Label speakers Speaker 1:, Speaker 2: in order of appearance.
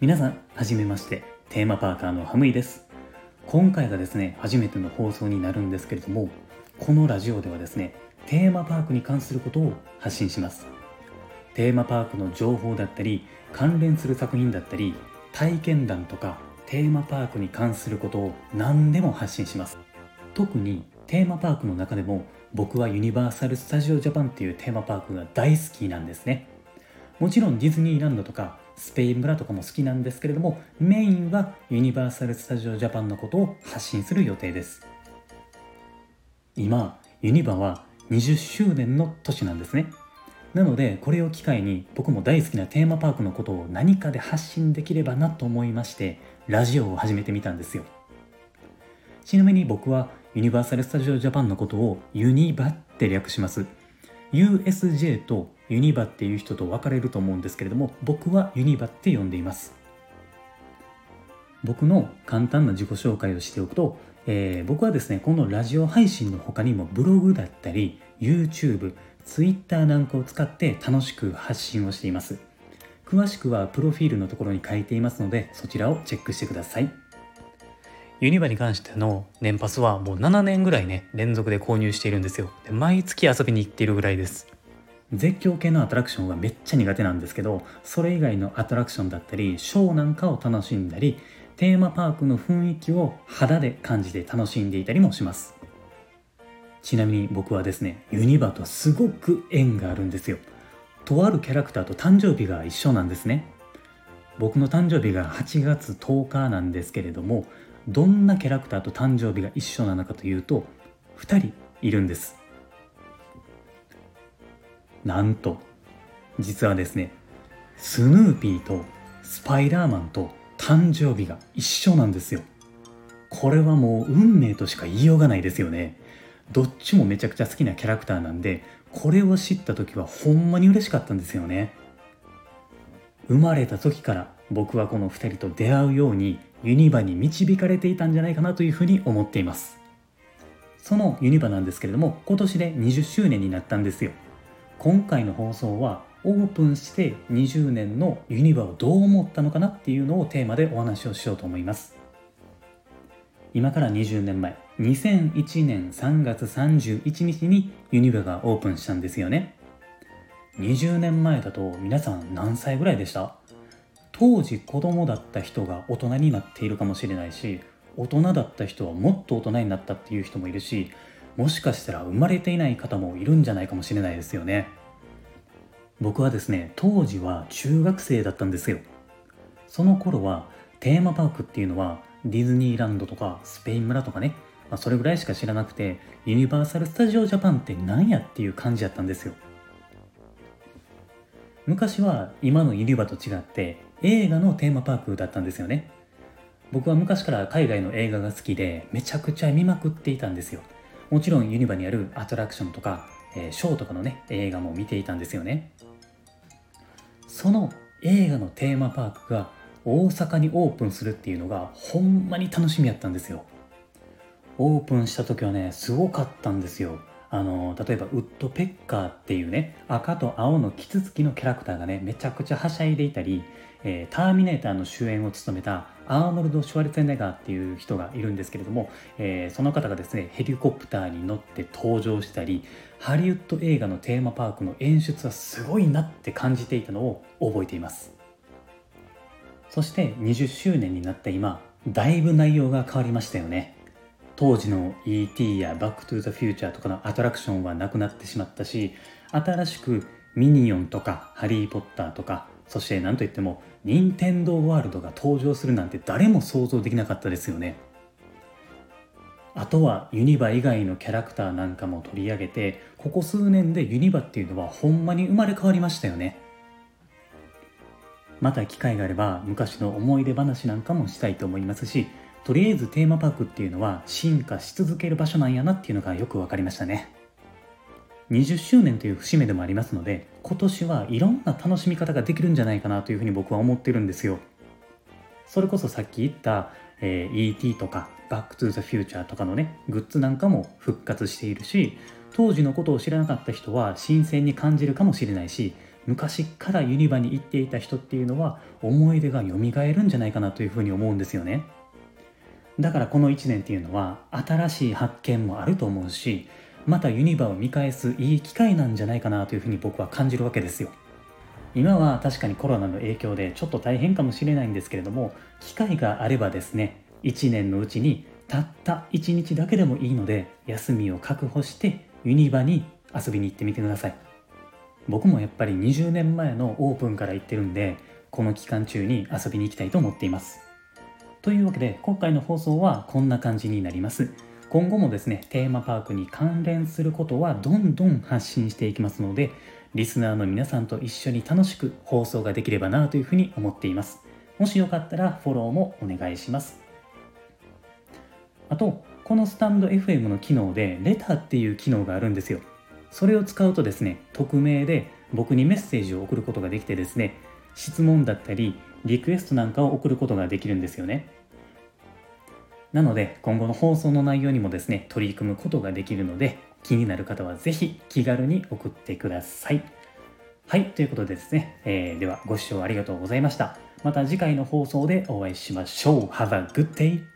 Speaker 1: 皆さんはじめまして。テーマパーカーのハムイです。今回がですね初めての放送になるんですけれどもこのラジオではですねテーマパークに関することを発信します。テーマパークの情報だったり関連する作品だったり体験談とかテーマパークに関することを何でも発信します。特にテーマパークの中でも僕はユニバーサル・スタジオ・ジャパンっていうテーマパークが大好きなんですね。もちろんディズニーランドとかスペイン村とかも好きなんですけれどもメインはユニバーサル・スタジオ・ジャパンのことを発信する予定です。今ユニバは20周年の年なんですね。なのでこれを機会に僕も大好きなテーマパークのことを何かで発信できればなと思いましてラジオを始めてみたんですよ。ちなみに僕はユニバーサル・スタジオ・ジャパンのことをユニバって略します。USJ とユニバっていう人と分かれると思うんですけれども僕はユニバって呼んでいます。僕の簡単な自己紹介をしておくと、えー、僕はですねこのラジオ配信の他にもブログだったり YouTube、Twitter なんかを使って楽しく発信をしています。詳しくはプロフィールのところに書いていますのでそちらをチェックしてください。ユニバに関しての年パスはもう7年ぐらいね連続で購入しているんですよ。で毎月遊びに行っているぐらいです。絶叫系のアトラクションがめっちゃ苦手なんですけどそれ以外のアトラクションだったりショーなんかを楽しんだりテーマパークの雰囲気を肌で感じて楽しんでいたりもします。ちなみに僕はですねユニバとすごく縁があるんですよ。とあるキャラクターと誕生日が一緒なんですね。僕の誕生日が8月10日なんですけれどもどんなキャラクターと誕生日が一緒なのかというと2人いるんです。なんと実はですねスヌーピーとスパイダーマンと誕生日が一緒なんですよ。これはもう運命としか言いようがないですよね。どっちもめちゃくちゃ好きなキャラクターなんでこれを知った時はほんまに嬉しかったんですよね。生まれた時から僕はこの2人と出会うようにユニバに導かれていたんじゃないかなというふうに思っています。そのユニバなんですけれども今年で20周年になったんですよ。今回の放送はオープンして20年のユニバをどう思ったのかなっていうのをテーマでお話をしようと思います。今から20年前2001年3月31日にユニバがオープンしたんですよね。20年前だと皆さん何歳ぐらいでした？当時子供だった人が大人になっているかもしれないし大人だった人はもっと大人になったっていう人もいるしもしかしたら生まれていない方もいるんじゃないかもしれないですよね。僕はですね当時は中学生だったんですよ。その頃はテーマパークっていうのはディズニーランドとかスペイン村とかね、まあ、それぐらいしか知らなくてユニバーサル・スタジオ・ジャパンって何やっていう感じだったんですよ。昔は今のユニバと違って映画のテーマパークだったんですよね。僕は昔から海外の映画が好きでめちゃくちゃ見まくっていたんですよ。もちろんユニバにあるアトラクションとか、えー、ショーとかのね映画も見ていたんですよね。その映画のテーマパークが大阪にオープンするっていうのがほんまに楽しみやったんですよ。オープンした時はねすごかったんですよ。あの例えばウッドペッカーっていうね赤と青のキツツキのキャラクターがねめちゃくちゃはしゃいでいたり、えー、ターミネーターの主演を務めたアーノルド・シュワルツェネガーっていう人がいるんですけれども、えー、その方がですねヘリコプターに乗って登場したりハリウッド映画のテーマパークの演出はすごいなって感じていたのを覚えていますそして20周年になった今だいぶ内容が変わりましたよね当時の E.T. やバックトゥザフューチャーとかのアトラクションはなくなってしまったし新しくミニオンとかハリー・ポッターとかそして何といっても任天堂ワールドが登場するなんて誰も想像できなかったですよね。あとはユニバ以外のキャラクターなんかも取り上げてここ数年でユニバっていうのはほんまに生まれ変わりましたよね。また機会があれば昔の思い出話なんかもしたいと思いますしとりあえずテーマパークっていうのは進化し続ける場所なんやなっていうのがよく分かりましたね。20周年という節目でもありますので今年はいろんな楽しみ方ができるんじゃないかなというふうに僕は思ってるんですよ。それこそさっき言った、えー、ET とかバックトゥーザフューチャーとかのねグッズなんかも復活しているし当時のことを知らなかった人は新鮮に感じるかもしれないし昔からユニバに行っていた人っていうのは思い出が蘇るんじゃないかなというふうに思うんですよね。だからこの1年っていうのは新しい発見もあると思うしまたユニバを見返すいい機会なんじゃないかなというふうに僕は感じるわけですよ。今は確かにコロナの影響でちょっと大変かもしれないんですけれども機会があればですね1年のうちにたった1日だけでもいいので休みを確保してユニバに遊びに行ってみてください。僕もやっぱり20年前のオープンから行ってるんでこの期間中に遊びに行きたいと思っています。というわけで今回の放送はこんな感じになります。今後もですねテーマパークに関連することはどんどん発信していきますのでリスナーの皆さんと一緒に楽しく放送ができればなというふうに思っています。もしよかったらフォローもお願いします。あとこのスタンド FM の機能でレターっていう機能があるんですよ。それを使うとですね匿名で僕にメッセージを送ることができてですね質問だったりリクエストなんかを送ることができるんですよね。なので今後の放送の内容にもですね取り組むことができるので気になる方は是非気軽に送ってください。はいということでですね、えー、ではご視聴ありがとうございました。また次回の放送でお会いしましょう。Have a good day!